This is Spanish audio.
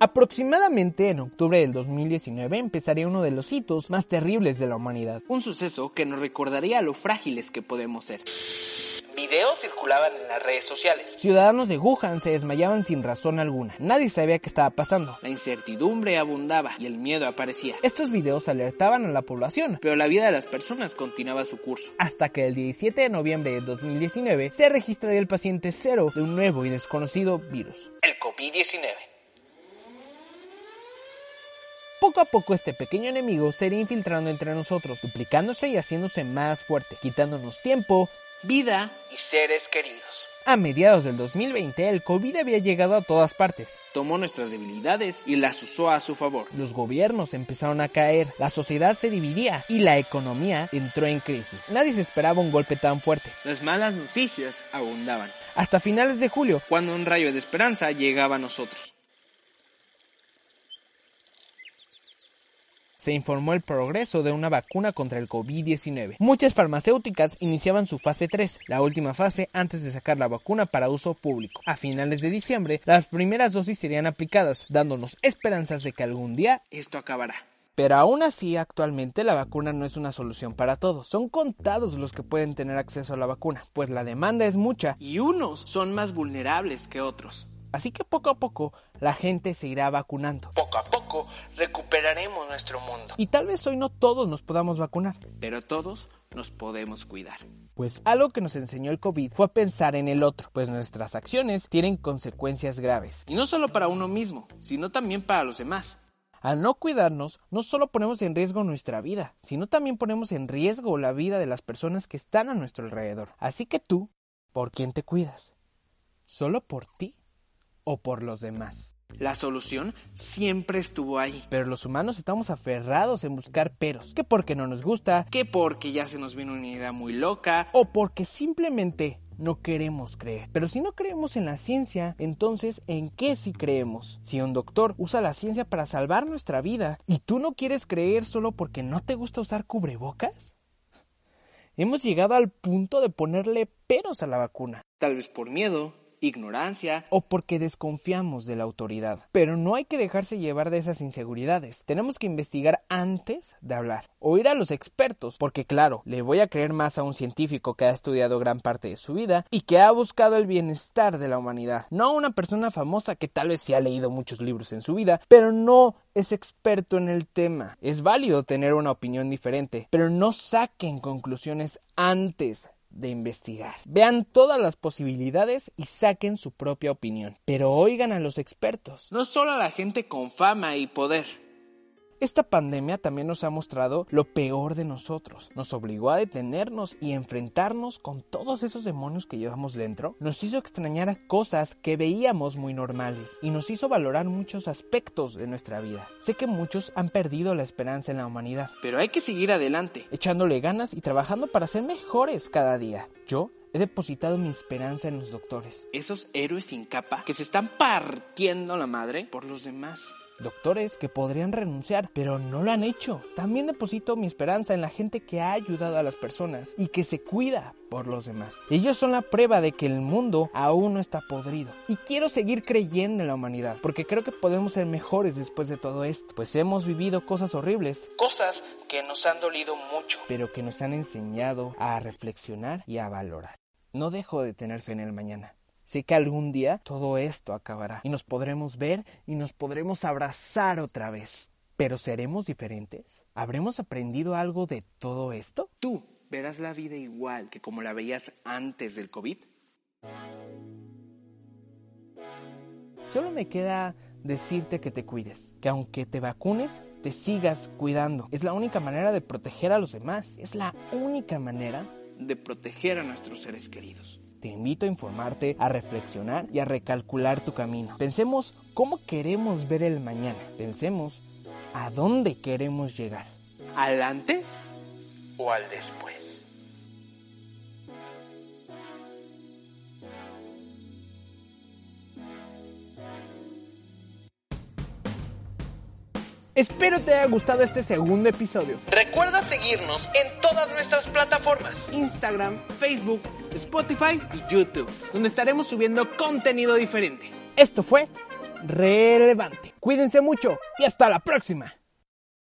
Aproximadamente en octubre del 2019 empezaría uno de los hitos más terribles de la humanidad. Un suceso que nos recordaría lo frágiles que podemos ser. Videos circulaban en las redes sociales. Ciudadanos de Wuhan se desmayaban sin razón alguna. Nadie sabía qué estaba pasando. La incertidumbre abundaba y el miedo aparecía. Estos videos alertaban a la población, Pero la vida de las personas continuaba su curso. hasta que el 17 de noviembre de 2019 se registraría el paciente cero de un nuevo y desconocido virus. El COVID-19. Poco a poco este pequeño enemigo se iría infiltrando entre nosotros, duplicándose y haciéndose más fuerte, quitándonos tiempo. Vida y seres queridos. A mediados del 2020 el COVID había llegado a todas partes. Tomó nuestras debilidades y las usó a su favor. Los gobiernos empezaron a caer, la sociedad se dividía y la economía entró en crisis. Nadie se esperaba un golpe tan fuerte. Las malas noticias abundaban. Hasta finales de julio, Cuando un rayo de esperanza llegaba a nosotros. Se informó el progreso de una vacuna contra el COVID-19. Muchas farmacéuticas iniciaban su fase 3, la última fase antes de sacar la vacuna para uso público. A finales de diciembre, las primeras dosis serían aplicadas, dándonos esperanzas de que algún día Esto acabará. Pero aún así, actualmente la vacuna no es una solución para todos. Son contados los que pueden tener acceso a la vacuna, pues la demanda es mucha, Y unos son más vulnerables que otros. Así que poco a poco la gente se irá vacunando. Poco a poco recuperaremos nuestro mundo. Y tal vez hoy no todos nos podamos vacunar, Pero todos nos podemos cuidar. pues algo que nos enseñó el COVID fue a pensar en el otro, pues nuestras acciones tienen consecuencias graves. Y no solo para uno mismo, sino también para los demás. Al no cuidarnos, no solo ponemos en riesgo nuestra vida, sino también ponemos en riesgo la vida de las personas que están a nuestro alrededor. Así que tú, ¿por quién te cuidas? ¿Solo por ti o por los demás? La solución siempre estuvo ahí. Pero los humanos estamos aferrados en buscar peros, que porque no nos gusta, Que porque ya se nos vino una idea muy loca. o porque simplemente no queremos creer. Pero si no creemos en la ciencia, entonces ¿en qué sí creemos? Si un doctor usa la ciencia para salvar nuestra vida y tú no quieres creer solo porque no te gusta usar cubrebocas? Hemos llegado al punto de ponerle peros a la vacuna Tal vez por miedo, ignorancia. o porque desconfiamos de la autoridad. Pero no hay que dejarse llevar de esas inseguridades. Tenemos que investigar antes de hablar. Oír a los expertos, porque claro, le voy a creer más a un científico que ha estudiado gran parte de su vida y que ha buscado el bienestar de la humanidad. No a una persona famosa que tal vez sí ha leído muchos libros en su vida, pero no es experto en el tema. Es válido tener una opinión diferente, pero no saquen conclusiones antes de investigar. Vean todas las posibilidades y saquen su propia opinión. Pero oigan a los expertos. No solo a la gente con fama y poder. Esta pandemia también nos ha mostrado lo peor de nosotros. Nos obligó a detenernos y enfrentarnos con todos esos demonios que llevamos dentro. Nos hizo extrañar cosas que veíamos muy normales y nos hizo valorar muchos aspectos de nuestra vida. Sé que muchos han perdido la esperanza en la humanidad, Pero hay que seguir adelante. echándole ganas y trabajando para ser mejores cada día. Yo he depositado mi esperanza en los doctores. Esos héroes sin capa que se están partiendo la madre por los demás. Doctores que podrían renunciar, pero no lo han hecho. También deposito mi esperanza en la gente que ha ayudado a las personas y que se cuida por los demás. Ellos son la prueba de que el mundo aún no está podrido. Y quiero seguir creyendo en la humanidad, porque creo que podemos ser mejores después de todo esto, pues hemos vivido cosas horribles, Cosas que nos han dolido mucho. pero que nos han enseñado a reflexionar y a valorar. No dejo de tener fe en el mañana. Sé que algún día todo esto acabará y nos podremos ver y nos podremos abrazar otra vez. Pero ¿seremos diferentes? ¿Habremos aprendido algo de todo esto? ¿Tú verás la vida igual que como la veías antes del COVID? Solo me queda decirte que te cuides, que aunque te vacunes, te sigas cuidando. Es la única manera de proteger a los demás. Es la única manera De proteger a nuestros seres queridos. Te invito a informarte, a reflexionar y a recalcular tu camino. Pensemos cómo queremos ver el mañana. Pensemos a dónde queremos llegar. ¿Al antes o al después? Espero te haya gustado este segundo episodio. Recuerda seguirnos en todas nuestras plataformas. Instagram, Facebook, Spotify y YouTube, donde estaremos subiendo contenido diferente. esto fue relevante. Cuídense mucho y hasta la próxima.